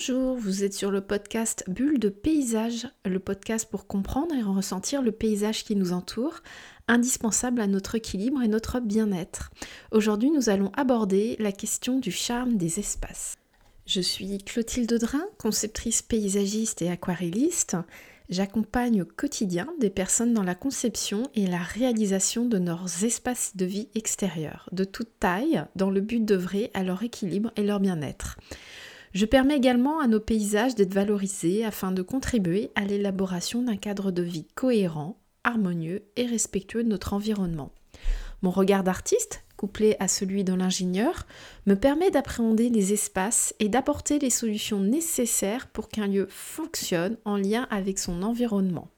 Bonjour, vous êtes sur le podcast Bulle de paysage, le podcast pour comprendre et ressentir le paysage qui nous entoure, indispensable à notre équilibre et notre bien-être. Aujourd'hui, nous allons aborder la question du charme des espaces. Je suis Clotilde Drin, conceptrice paysagiste et aquarelliste. J'accompagne au quotidien des personnes dans la conception et la réalisation de leurs espaces de vie extérieurs, de toute taille, dans le but d'œuvrer à leur équilibre et leur bien-être. Je permets également à nos paysages d'être valorisés afin de contribuer à l'élaboration d'un cadre de vie cohérent, harmonieux et respectueux de notre environnement. Mon regard d'artiste, couplé à celui de l'ingénieur, me permet d'appréhender les espaces et d'apporter les solutions nécessaires pour qu'un lieu fonctionne en lien avec son environnement.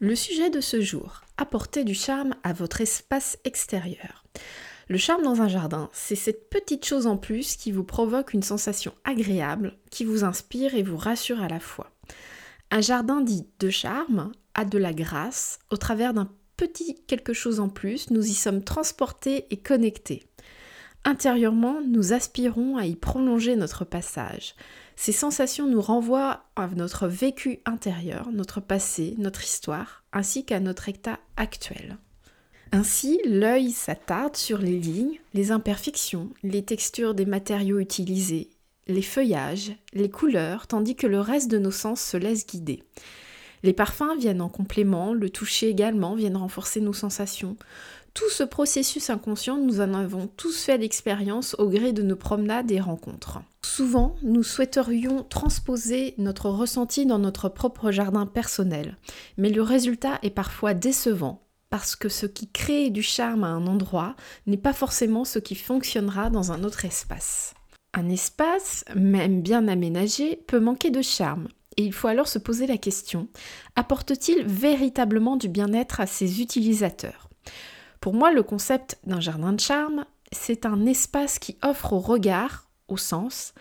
Le sujet de ce jour, apporter du charme à votre espace extérieur. Le charme dans un jardin, c'est cette petite chose en plus qui vous provoque une sensation agréable, qui vous inspire et vous rassure à la fois. Un jardin dit de charme a de la grâce, au travers d'un petit quelque chose en plus, nous y sommes transportés et connectés. Intérieurement, nous aspirons à y prolonger notre passage. Ces sensations nous renvoient à notre vécu intérieur, notre passé, notre histoire, ainsi qu'à notre état actuel. Ainsi, l'œil s'attarde sur les lignes, les imperfections, les textures des matériaux utilisés, les feuillages, les couleurs, tandis que le reste de nos sens se laisse guider. Les parfums viennent en complément, le toucher également viennent renforcer nos sensations. Tout ce processus inconscient, nous en avons tous fait l'expérience au gré de nos promenades et rencontres. Souvent, nous souhaiterions transposer notre ressenti dans notre propre jardin personnel, mais le résultat est parfois décevant parce que ce qui crée du charme à un endroit n'est pas forcément ce qui fonctionnera dans un autre espace. Un espace, même bien aménagé, peut manquer de charme, et il faut alors se poser la question, apporte-t-il véritablement du bien-être à ses utilisateurs? Pour moi, le concept d'un jardin de charme, c'est un espace qui offre au regard, au sens,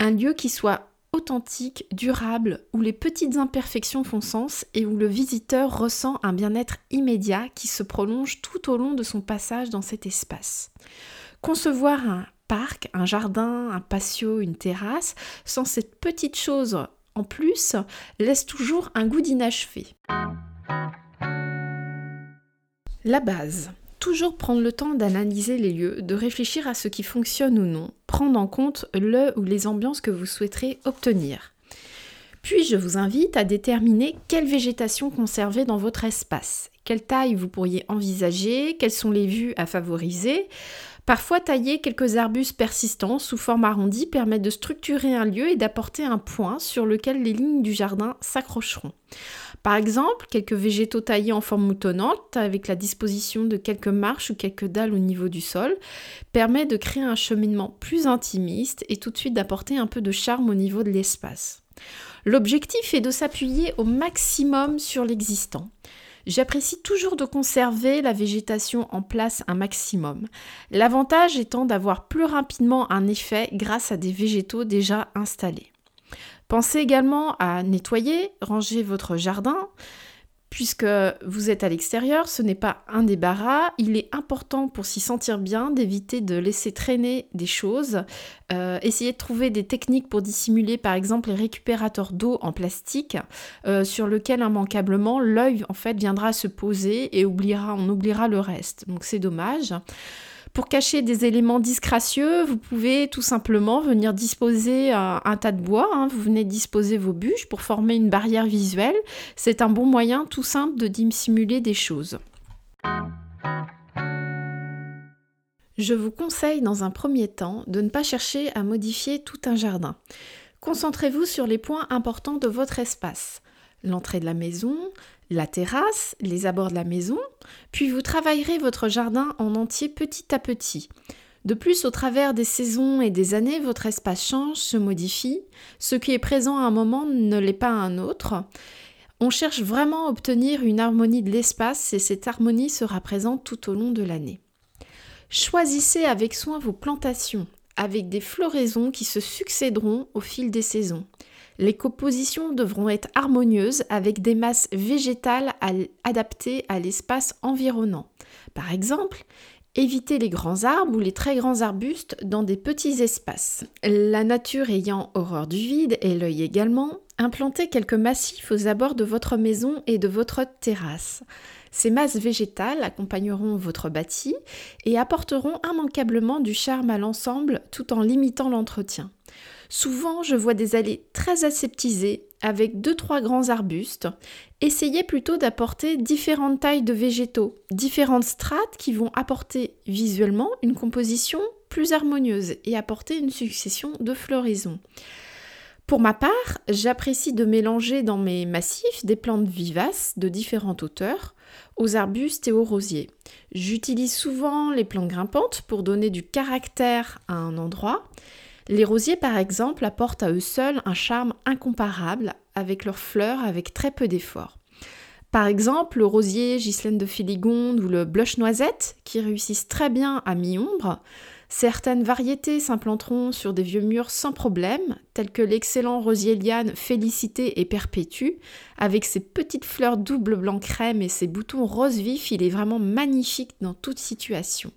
un lieu qui soit authentique, durable, où les petites imperfections font sens et où le visiteur ressent un bien-être immédiat qui se prolonge tout au long de son passage dans cet espace. Concevoir un parc, un jardin, un patio, une terrasse, sans cette petite chose en plus, laisse toujours un goût d'inachevé. La base toujours prendre le temps d'analyser les lieux, de réfléchir à ce qui fonctionne ou non, prendre en compte le ou les ambiances que vous souhaiterez obtenir. Puis je vous invite à déterminer quelle végétation conserver dans votre espace, quelle taille vous pourriez envisager, quelles sont les vues à favoriser. Parfois, tailler quelques arbustes persistants sous forme arrondie permet de structurer un lieu et d'apporter un point sur lequel les lignes du jardin s'accrocheront. Par exemple, quelques végétaux taillés en forme moutonnante, avec la disposition de quelques marches ou quelques dalles au niveau du sol, permet de créer un cheminement plus intimiste et tout de suite d'apporter un peu de charme au niveau de l'espace. L'objectif est de s'appuyer au maximum sur l'existant. J'apprécie toujours de conserver la végétation en place un maximum. L'avantage étant d'avoir plus rapidement un effet grâce à des végétaux déjà installés. Pensez également à nettoyer, ranger votre jardin. Puisque vous êtes à l'extérieur, ce n'est pas un débarras. Il est important pour s'y sentir bien d'éviter de laisser traîner des choses. Euh, essayez de trouver des techniques pour dissimuler par exemple les récupérateurs d'eau en plastique euh, sur lequel immanquablement l'œil en fait viendra se poser et oubliera, on oubliera le reste. Donc c'est dommage. Pour cacher des éléments disgracieux, vous pouvez tout simplement venir disposer un, tas de bois. Hein. Vous venez disposer vos bûches pour former une barrière visuelle. C'est un bon moyen tout simple de dissimuler des choses. Je vous conseille dans un premier temps de ne pas chercher à modifier tout un jardin. Concentrez-vous sur les points importants de votre espace. L'entrée de la maison, la terrasse, les abords de la maison, puis vous travaillerez votre jardin en entier petit à petit. De plus, au travers des saisons et des années, votre espace change, se modifie. Ce qui est présent à un moment ne l'est pas à un autre. On cherche vraiment à obtenir une harmonie de l'espace et cette harmonie sera présente tout au long de l'année. Choisissez avec soin vos plantations, avec des floraisons qui se succéderont au fil des saisons. Les compositions devront être harmonieuses avec des masses végétales adaptées à l'espace environnant. Par exemple, Évitez les grands arbres ou les très grands arbustes dans des petits espaces. La nature ayant horreur du vide et l'œil également, implantez quelques massifs aux abords de votre maison et de votre terrasse. Ces masses végétales accompagneront votre bâti et apporteront immanquablement du charme à l'ensemble tout en limitant l'entretien. Souvent, je vois des allées très aseptisées avec deux trois grands arbustes. Essayez plutôt d'apporter différentes tailles de végétaux, différentes strates qui vont apporter visuellement une composition plus harmonieuse et apporter une succession de floraisons. Pour ma part, j'apprécie de mélanger dans mes massifs des plantes vivaces de différentes hauteurs aux arbustes et aux rosiers. J'utilise souvent les plantes grimpantes pour donner du caractère à un endroit les rosiers, par exemple, apportent à eux seuls un charme incomparable avec leurs fleurs avec très peu d'efforts. Par exemple, le rosier Ghislaine de Filigonde ou le blush noisette, qui réussissent très bien à mi-ombre. Certaines variétés s'implanteront sur des vieux murs sans problème, tels que l'excellent rosier liane Félicité et Perpétue. Avec ses petites fleurs double blanc crème et ses boutons rose vif, il est vraiment magnifique dans toute situation.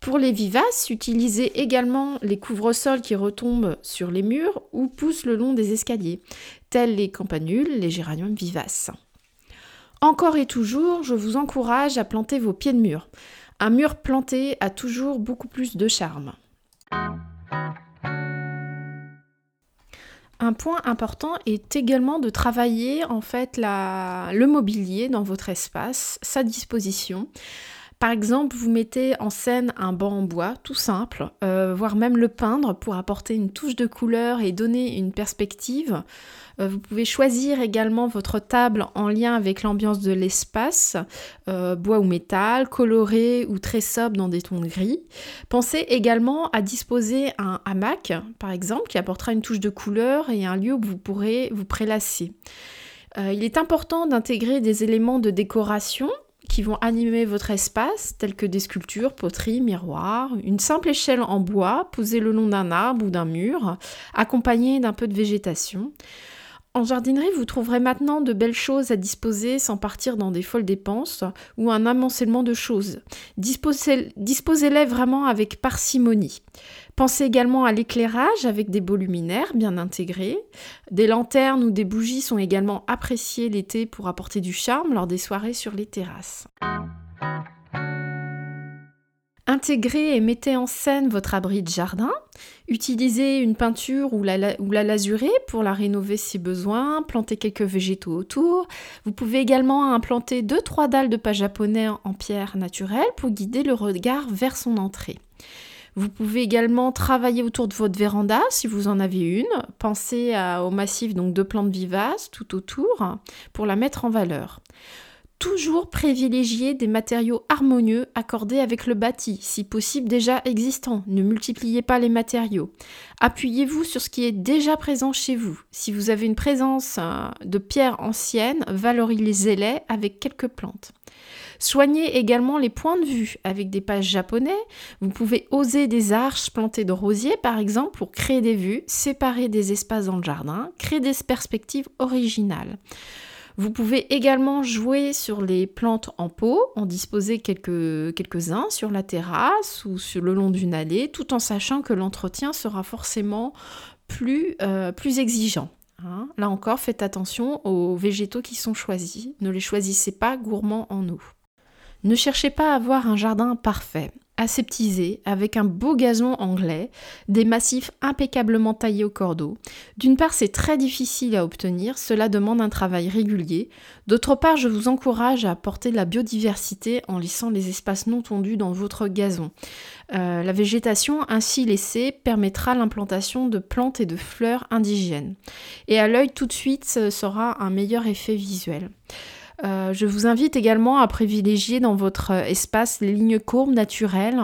Pour les vivaces, utilisez également les couvre-sols qui retombent sur les murs ou poussent le long des escaliers, tels les campanules, les géraniums vivaces. Encore et toujours, je vous encourage à planter vos pieds de mur. Un mur planté a toujours beaucoup plus de charme. Un point important est également de travailler en fait le mobilier dans votre espace, sa disposition. Par exemple, vous mettez en scène un banc en bois, tout simple, euh, voire même le peindre pour apporter une touche de couleur et donner une perspective. Euh, vous pouvez choisir également votre table en lien avec l'ambiance de l'espace, euh, bois ou métal, coloré ou très sobre dans des tons gris. Pensez également à disposer un hamac, par exemple, qui apportera une touche de couleur et un lieu où vous pourrez vous prélasser. il est important d'intégrer des éléments de décoration qui vont animer votre espace, tels que des sculptures, poteries, miroirs, une simple échelle en bois posée le long d'un arbre ou d'un mur, accompagnée d'un peu de végétation. En jardinerie, vous trouverez maintenant de belles choses à disposer sans partir dans des folles dépenses ou un amoncellement de choses. Disposez-les vraiment avec parcimonie. Pensez également à l'éclairage avec des beaux luminaires bien intégrés. Des lanternes ou des bougies sont également appréciées l'été pour apporter du charme lors des soirées sur les terrasses. Intégrez et mettez en scène votre abri de jardin. Utilisez une peinture ou la, ou la lasurée pour la rénover si besoin. Plantez quelques végétaux autour. Vous pouvez également implanter 2-3 dalles de pas japonais en pierre naturelle pour guider le regard vers son entrée. Vous pouvez également travailler autour de votre véranda si vous en avez une. Pensez au massif donc de plantes vivaces tout autour pour la mettre en valeur. Toujours privilégier des matériaux harmonieux accordés avec le bâti, si possible déjà existant. Ne multipliez pas les matériaux. Appuyez-vous sur ce qui est déjà présent chez vous. Si vous avez une présence euh, de pierres anciennes, valorisez-les avec quelques plantes. Soignez également les points de vue avec des pages japonais. Vous pouvez oser des arches plantées de rosiers par exemple pour créer des vues, séparer des espaces dans le jardin, créer des perspectives originales. Vous pouvez également jouer sur les plantes en pot, en disposer quelques, quelques-uns sur la terrasse ou sur le long d'une allée, tout en sachant que l'entretien sera forcément plus, euh, exigeant. Hein. Là encore, faites attention aux végétaux qui sont choisis. Ne les choisissez pas gourmands en eau. Ne cherchez pas à avoir un jardin parfait aseptisé, avec un beau gazon anglais, des massifs impeccablement taillés au cordeau. D'une part, c'est très difficile à obtenir, cela demande un travail régulier. D'autre part, je vous encourage à apporter de la biodiversité en laissant les espaces non tondus dans votre gazon. Euh, la végétation ainsi laissée permettra l'implantation de plantes et de fleurs indigènes. Et à l'œil tout de suite, ce sera un meilleur effet visuel. Euh, je vous invite également à privilégier dans votre espace les lignes courbes naturelles.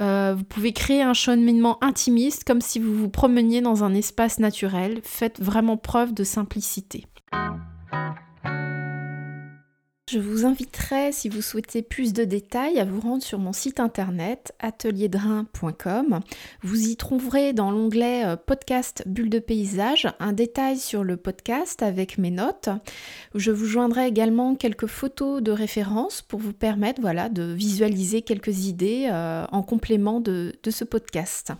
Euh, vous pouvez créer un cheminement intimiste comme si vous vous promeniez dans un espace naturel. Faites vraiment preuve de simplicité. Je vous inviterai, si vous souhaitez plus de détails, à vous rendre sur mon site internet atelierdrain.com. Vous y trouverez dans l'onglet euh, podcast bulle de paysage un détail sur le podcast avec mes notes. Je vous joindrai également quelques photos de référence pour vous permettre voilà, de visualiser quelques idées euh, en complément de ce podcast.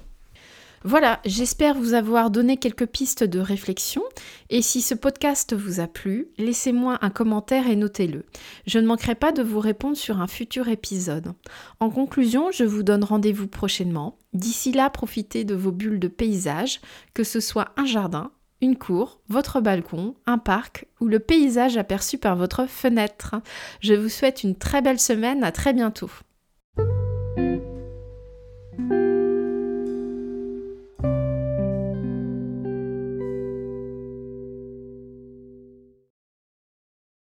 Voilà, j'espère vous avoir donné quelques pistes de réflexion et si ce podcast vous a plu, laissez-moi un commentaire et notez-le. Je ne manquerai pas de vous répondre sur un futur épisode. En conclusion, je vous donne rendez-vous prochainement. D'ici là, profitez de vos bulles de paysage, que ce soit un jardin, une cour, votre balcon, un parc ou le paysage aperçu par votre fenêtre. Je vous souhaite une très belle semaine, à très bientôt.